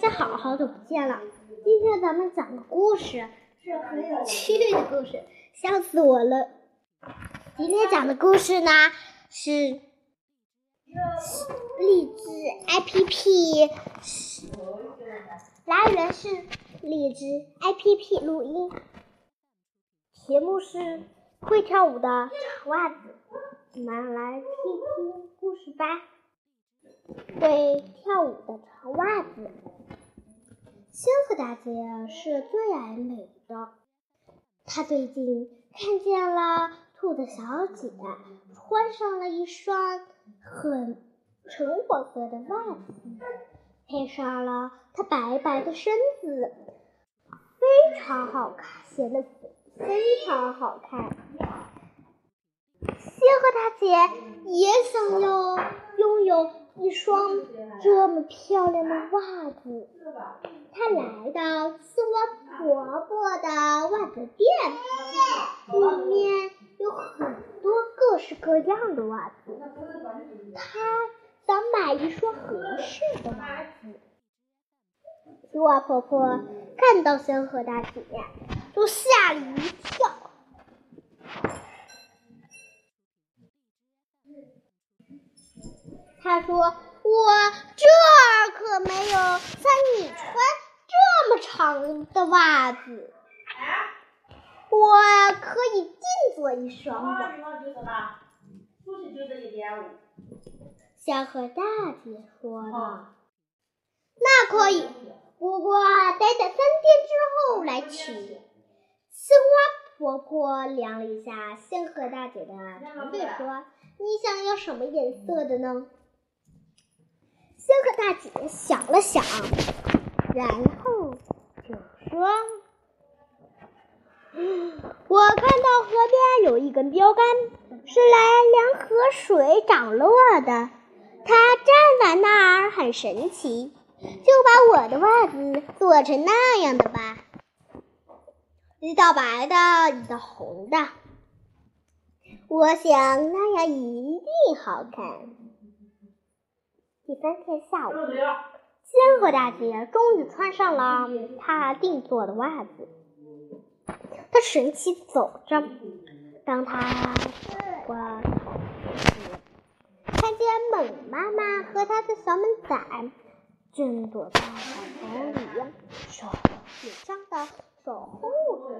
大家好，好久不见了。今天咱们讲个故事，是很有趣的故事，笑死我了。今天讲的故事呢是荔枝 APP，来源是荔枝 APP 录音，题目是会跳舞的长袜子。我们来听听故事吧。会跳舞的长袜子。仙鹤大姐是最爱美的，她最近看见了兔子小姐穿上了一双很橙黄色的袜子，配上了她白白的身子，非常好看，显得非常好看。仙鹤大姐也想要拥有。一双这么漂亮的袜子，他来到青蛙婆婆的袜子店，里面有很多各式各样的袜子，他想买一双合适的袜子。青蛙婆婆看到仙鹤大姐，就吓了一跳。他说：“我这儿可没有像你穿这么长的袜子，我可以定做一双的。”小河大姐说的：“那可以，不过得等三天之后来取。”青蛙婆婆量了一下仙鹤大姐的长腿，说：“你想要什么颜色的呢？”仙鹤大姐想了想，然后就说：“我看到河边有一根标杆，是来量河水涨落的。它站在那儿很神奇，就把我的袜子做成那样的吧，一道白的，一道红的。我想那样一定好看。”第三天下午，仙鹤大姐终于穿上了她定做的袜子。她神气走着，当她走时，看见猛妈妈和她的小猛仔正躲在草丛里，手紧张的守护着。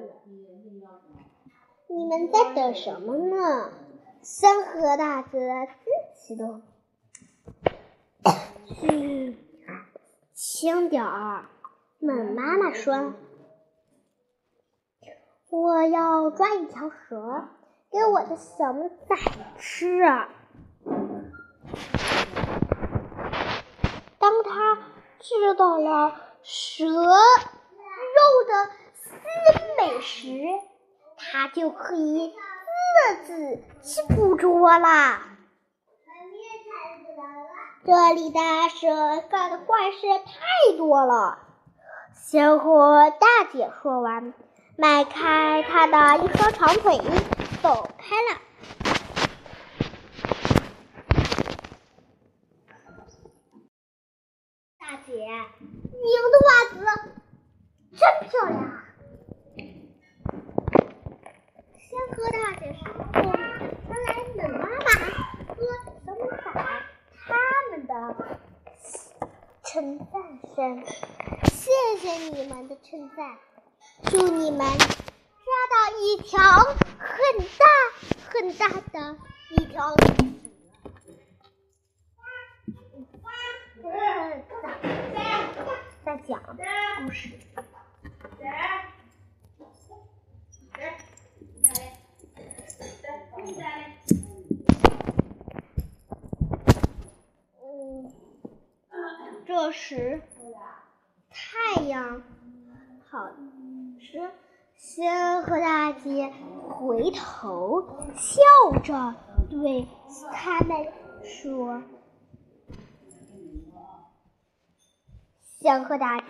你们在等什么呢？仙鹤大姐惊奇的。轻点儿。猛妈妈说：“我要抓一条蛇给我的小崽吃。”当他知道了蛇肉的鲜美时，他就可以自己去捕捉了。这里的蛇干的坏事太多了。仙鹤大姐说完，迈开她的一双长腿，走开了。大姐，你的袜子真漂亮。仙鹤大姐说冷妈妈和小母仔。的称赞谢谢你们的称赞，祝你们抓到一条很大很大的一条鱼。在讲故事。这时，太阳好时，仙鹤大姐回头笑着对他们说：“仙鹤大姐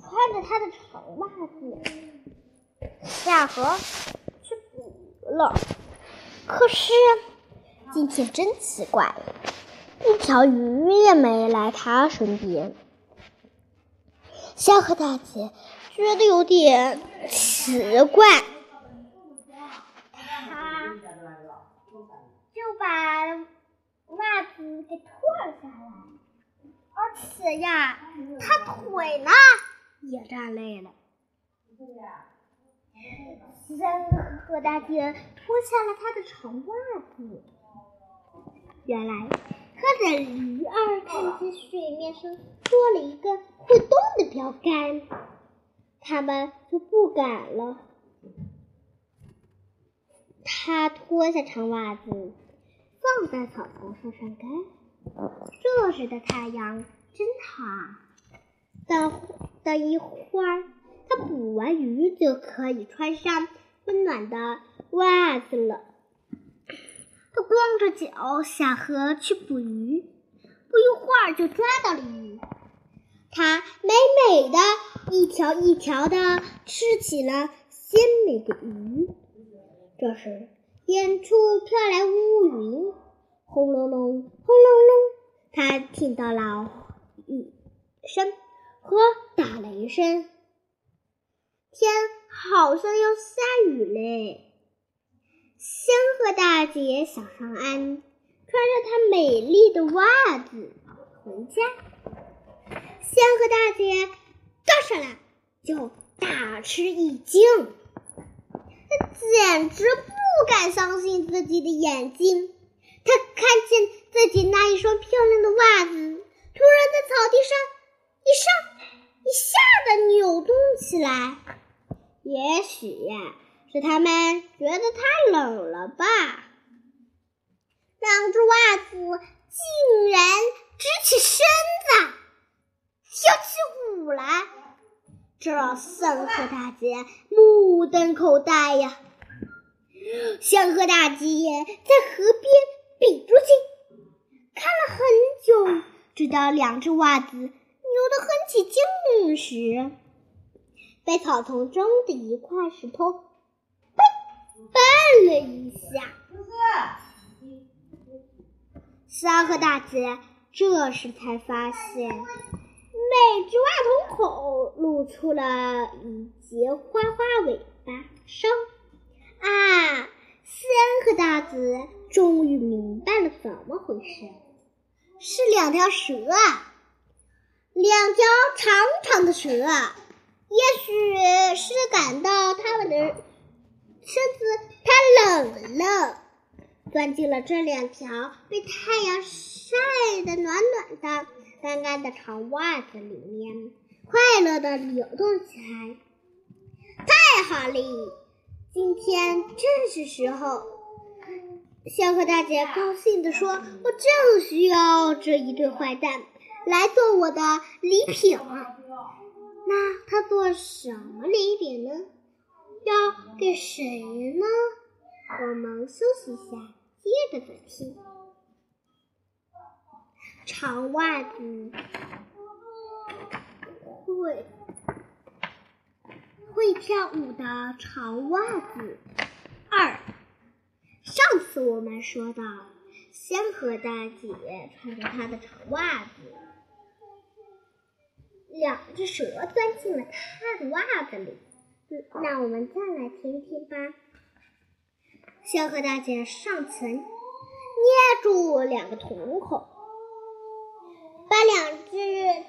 穿着她的长袜子下河去捕了。可是今天真奇怪。”一条鱼也没来他身边。小河大姐觉得有点奇怪，她就把袜子给脱了下来，而且呀，她腿呢也站累了。小河大姐脱下了她的长袜子，原来。可的鱼儿看见水面上多了一个会动的标杆，他们就不敢了。他脱下长袜子，放在草丛上晒干。这时的太阳真好。等等一会儿，他捕完鱼就可以穿上温暖的袜子了。他光着脚下河去捕鱼，不一会儿就抓到了鱼。他美美的一条一条的吃起了鲜美的鱼。这时，远处飘来乌云，轰隆隆，轰隆隆，他听到了雨声和打雷声。天好像要下雨嘞。仙鹤大姐想上岸，穿着她美丽的袜子回家。仙鹤大姐刚上来就大吃一惊，她简直不敢相信自己的眼睛。她看见自己那一双漂亮的袜子，突然在草地上一上一下的扭动起来。也许。是他们觉得太冷了吧？两只袜子竟然直起身子，跳起舞来，这让香河大姐目瞪口呆呀！三河大姐在河边屏住气，看了很久，直到两只袜子扭得很起劲时，被草丛中的一块石头。绊了一下，三和大姐这时才发现，每只袜筒口露出了一截花花尾巴伤。啊！三和大子终于明白了怎么回事，是两条蛇啊，两条长长的蛇啊，也许是感到它们的。身子太冷了，钻进了这两条被太阳晒得暖暖的、干干的长袜子里面，快乐的扭动起来。太好了，今天正是时候。小河大姐高兴地说：“我正需要这一对坏蛋来做我的礼品。那他做什么礼品呢？”要给谁呢？我们休息一下，接着再听。长袜子会会跳舞的长袜子二。上次我们说到，仙河大姐穿着她的长袜子，两只蛇钻进了她的袜子里。那我们再来听听吧。小河大姐上前捏住两个瞳孔，把两只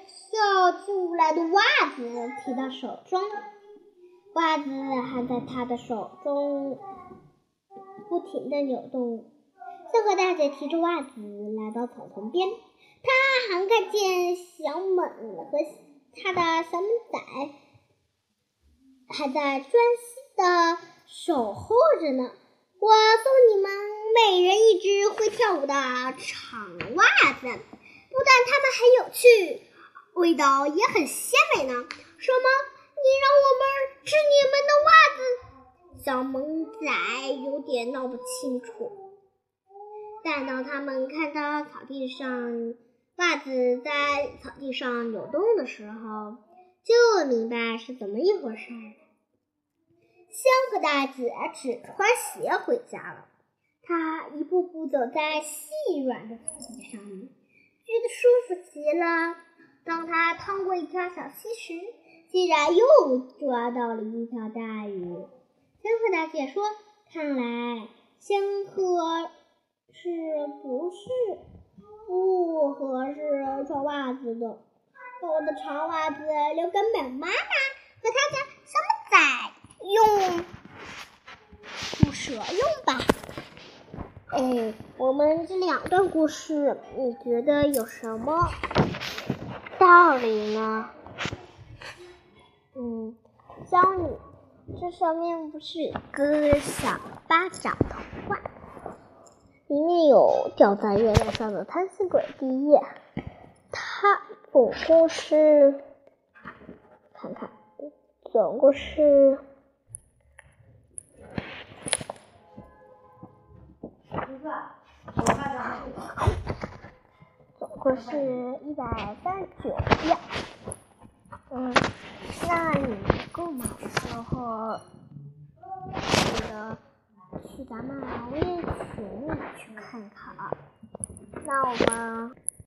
跳出来的袜子提到手中，袜子还在他的手中不停的扭动。三河大姐提着袜子来到草丛边，她还看见小猛和他的小猛仔。还在专心的守候着呢。我送你们每人一只会跳舞的长袜子，但它们很有趣，味道也很鲜美呢。什么？你让我们吃你们的袜子？小萌仔有点闹不清楚。但当他们看到草地上袜子在草地上扭动的时候，就明白是怎么一回事儿。香河大姐只穿鞋回家了。她一步步走在细软的土地上，觉得舒服极了。当他趟过一条小溪时，竟然又抓到了一条大鱼。仙鹤大姐说：“看来仙鹤是不是不合适穿袜子的？把我的长袜子留给美妈妈和她家小马仔用，不舍用吧。”哎，我们这两段故事，你觉得有什么道理呢？嗯，教你，这上面不是有个小巴掌童话，里面有掉在月亮上的贪心鬼。第一页，它总共是，看看，总共是。总共是一百三十九页。嗯，那你购买的时候记得去咱们微信群里去看看啊。那我们。